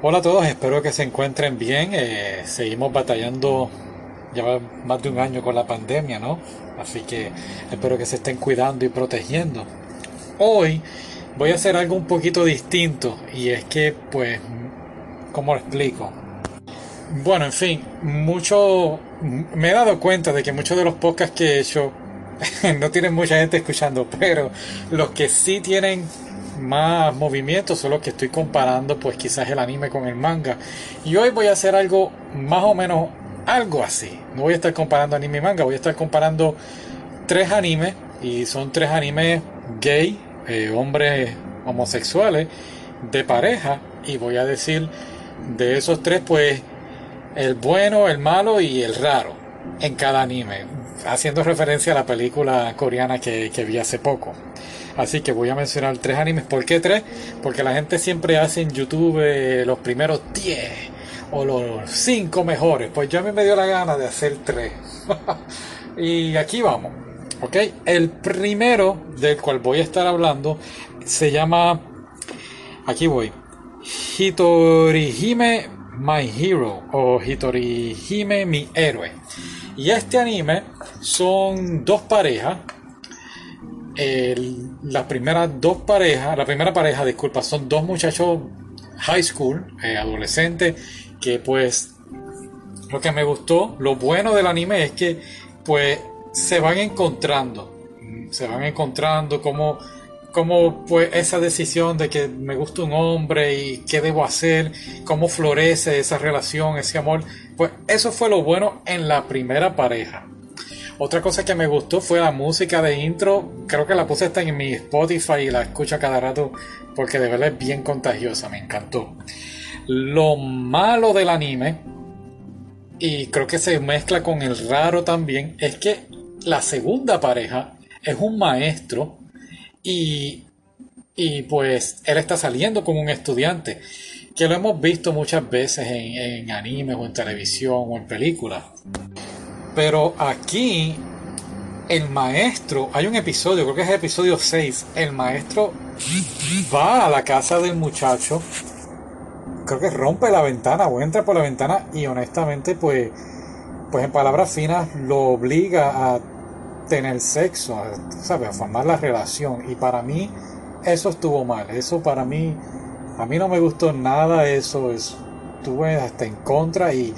Hola a todos, espero que se encuentren bien. Eh, seguimos batallando ya más de un año con la pandemia, ¿no? Así que espero que se estén cuidando y protegiendo. Hoy voy a hacer algo un poquito distinto y es que, pues, ¿cómo lo explico? Bueno, en fin, mucho me he dado cuenta de que muchos de los podcasts que he hecho no tienen mucha gente escuchando, pero los que sí tienen más movimiento, solo que estoy comparando pues quizás el anime con el manga. Y hoy voy a hacer algo más o menos algo así. No voy a estar comparando anime y manga, voy a estar comparando tres animes y son tres animes gay, eh, hombres homosexuales de pareja y voy a decir de esos tres pues el bueno, el malo y el raro en cada anime, haciendo referencia a la película coreana que vi hace poco. Así que voy a mencionar tres animes. ¿Por qué tres? Porque la gente siempre hace en YouTube eh, los primeros 10 o los 5 mejores. Pues yo a mí me dio la gana de hacer tres. y aquí vamos. ¿Ok? El primero del cual voy a estar hablando se llama. Aquí voy. Hitorihime My Hero o Hitorihime Mi Héroe. Y este anime son dos parejas las primeras dos parejas, la primera pareja, disculpa, son dos muchachos high school, eh, adolescentes, que pues lo que me gustó, lo bueno del anime es que pues se van encontrando, se van encontrando como como pues esa decisión de que me gusta un hombre y qué debo hacer, cómo florece esa relación, ese amor, pues eso fue lo bueno en la primera pareja. Otra cosa que me gustó fue la música de intro. Creo que la puse hasta en mi Spotify y la escucho cada rato porque de verdad es bien contagiosa, me encantó. Lo malo del anime, y creo que se mezcla con el raro también, es que la segunda pareja es un maestro y, y pues él está saliendo con un estudiante que lo hemos visto muchas veces en, en animes o en televisión o en películas. Pero aquí el maestro, hay un episodio, creo que es el episodio 6, el maestro va a la casa del muchacho, creo que rompe la ventana o entra por la ventana y honestamente pues, pues en palabras finas lo obliga a tener sexo, a, a formar la relación. Y para mí eso estuvo mal, eso para mí, a mí no me gustó nada eso, estuve hasta en contra y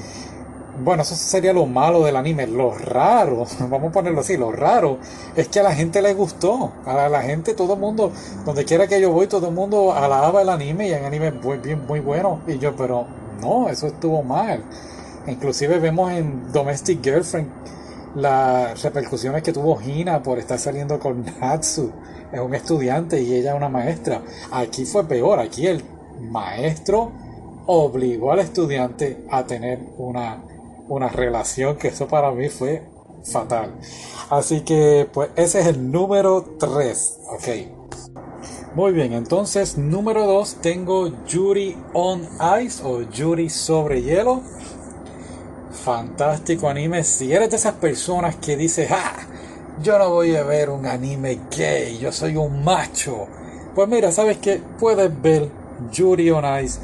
bueno, eso sería lo malo del anime. Lo raro, vamos a ponerlo así, lo raro es que a la gente le gustó. A la gente, todo el mundo, donde quiera que yo voy, todo el mundo alaba el anime y el anime es muy, bien, muy bueno. Y yo, pero no, eso estuvo mal. Inclusive vemos en Domestic Girlfriend las repercusiones que tuvo Hina por estar saliendo con Natsu. Es un estudiante y ella una maestra. Aquí fue peor, aquí el maestro obligó al estudiante a tener una una relación que eso para mí fue fatal. Así que pues ese es el número 3. Ok. Muy bien, entonces número 2 tengo Yuri on Ice o Yuri sobre hielo. Fantástico anime. Si eres de esas personas que dices, ah, yo no voy a ver un anime gay, yo soy un macho. Pues mira, sabes que puedes ver Yuri on Ice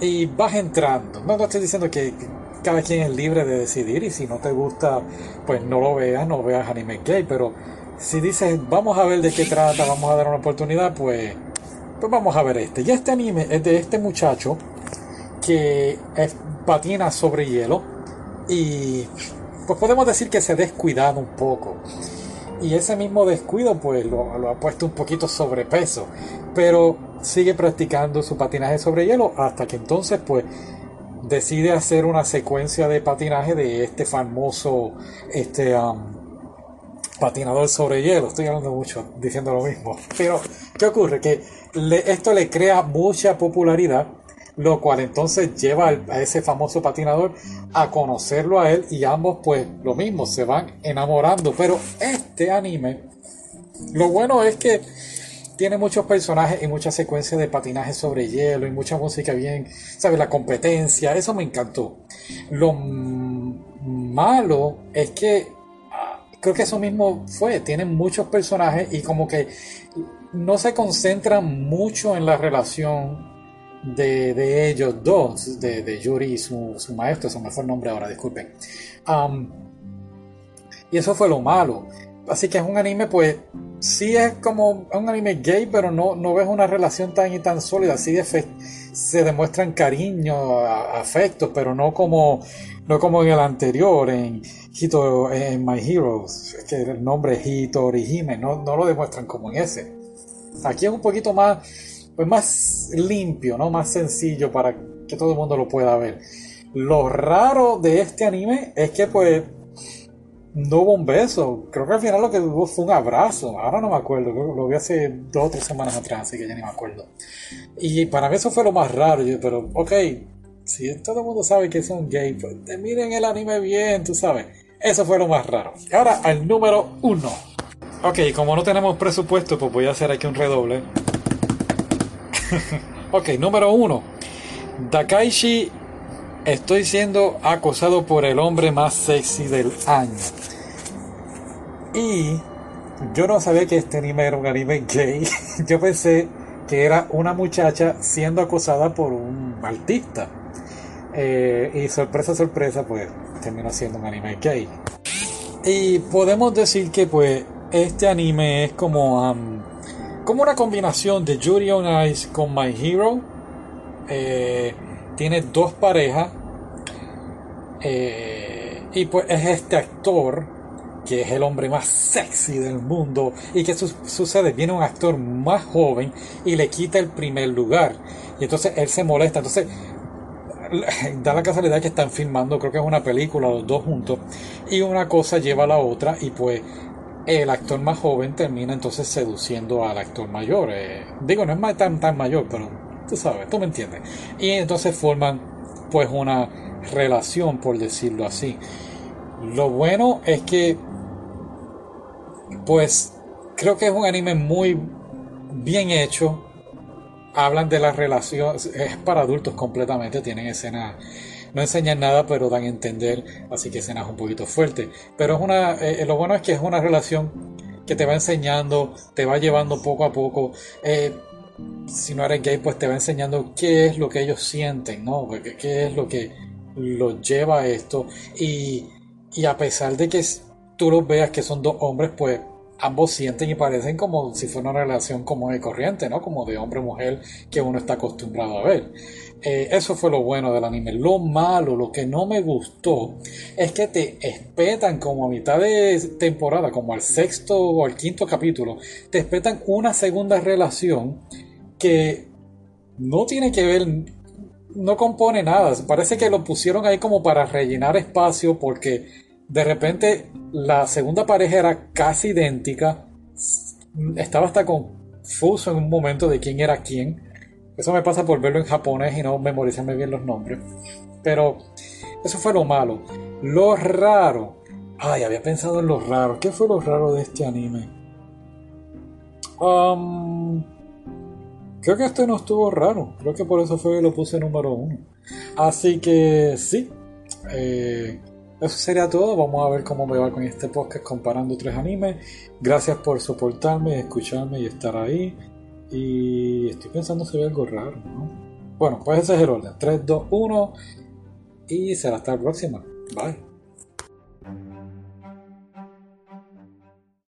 y vas entrando. No, no estoy diciendo que cada quien es libre de decidir y si no te gusta, pues no lo veas, no veas anime gay, pero si dices, vamos a ver de qué trata, vamos a dar una oportunidad, pues, pues vamos a ver este. Y este anime es de este muchacho que patina sobre hielo y pues podemos decir que se ha descuidado un poco. Y ese mismo descuido pues lo, lo ha puesto un poquito sobrepeso, pero sigue practicando su patinaje sobre hielo hasta que entonces pues decide hacer una secuencia de patinaje de este famoso este um, patinador sobre hielo. Estoy hablando mucho diciendo lo mismo. Pero, ¿qué ocurre? Que esto le crea mucha popularidad, lo cual entonces lleva a ese famoso patinador a conocerlo a él y ambos pues lo mismo, se van enamorando. Pero este anime, lo bueno es que tiene muchos personajes y muchas secuencias de patinaje sobre hielo y mucha música bien, ¿sabes? La competencia, eso me encantó. Lo malo es que ah, creo que eso mismo fue, tienen muchos personajes y como que no se concentran mucho en la relación de, de ellos dos, de, de, Yuri y su, su maestro, se me fue el nombre ahora, disculpen. y eso fue lo malo. Así que es un anime, pues, sí es como un anime gay, pero no, no ves una relación tan y tan sólida. Sí se demuestran cariño, afecto, pero no como, no como en el anterior, en, Hito, en My Heroes, es que el nombre es Hitori Hime, no, no lo demuestran como en ese. Aquí es un poquito más, pues más limpio, ¿no? Más sencillo para que todo el mundo lo pueda ver. Lo raro de este anime es que pues no hubo un beso. Creo que al final lo que hubo fue un abrazo. Ahora no me acuerdo. Lo vi hace dos o tres semanas atrás, así que ya ni me acuerdo. Y para mí eso fue lo más raro. pero, ok, si todo el mundo sabe que son gay, pues miren el anime bien, tú sabes. Eso fue lo más raro. Ahora al número uno. Ok, como no tenemos presupuesto, pues voy a hacer aquí un redoble. ok, número uno. Dakaishi Estoy siendo acosado por el hombre más sexy del año. Y yo no sabía que este anime era un anime gay. Yo pensé que era una muchacha siendo acosada por un artista. Eh, y sorpresa, sorpresa, pues terminó siendo un anime gay. Y podemos decir que pues este anime es como, como una combinación de Yuri on Ice con My Hero. Eh, tiene dos parejas. Eh, y pues es este actor que es el hombre más sexy del mundo. ¿Y qué sucede? Viene un actor más joven y le quita el primer lugar. Y entonces él se molesta. Entonces da la casualidad que están filmando, creo que es una película, los dos juntos. Y una cosa lleva a la otra y pues el actor más joven termina entonces seduciendo al actor mayor. Eh, digo, no es tan, tan mayor, pero tú sabes, tú me entiendes. Y entonces forman pues una relación, por decirlo así. Lo bueno es que pues creo que es un anime muy bien hecho. Hablan de la relación, es para adultos completamente, tienen escenas, no enseñan nada, pero dan a entender, así que escenas un poquito fuertes. Pero es una, eh, lo bueno es que es una relación que te va enseñando, te va llevando poco a poco. Eh, si no eres gay, pues te va enseñando qué es lo que ellos sienten, ¿no? ¿Qué, es lo que los lleva a esto? Y, y a pesar de que tú los veas que son dos hombres, pues ambos sienten y parecen como si fuera una relación como de corriente, ¿no? Como de hombre-mujer que uno está acostumbrado a ver. Eh, eso fue lo bueno del anime. Lo malo, lo que no me gustó, es que te espetan como a mitad de temporada, como al sexto o al quinto capítulo, te espetan una segunda relación que no tiene que ver, no compone nada. Parece que lo pusieron ahí como para rellenar espacio porque de repente la segunda pareja era casi idéntica. Estaba hasta confuso en un momento de quién era quién. Eso me pasa por verlo en japonés y no memorizarme bien los nombres. Pero eso fue lo malo. Lo raro. Ay, había pensado en lo raro. ¿Qué fue lo raro de este anime? Um, Creo que este no estuvo raro. Creo que por eso fue que lo puse número uno. Así que sí. Eh, eso sería todo. Vamos a ver cómo me va con este podcast comparando tres animes. Gracias por soportarme, escucharme y estar ahí. Y estoy pensando si hay algo raro, ¿no? Bueno, pues ese es el orden. 3, 2, 1. Y será hasta la próxima. Bye.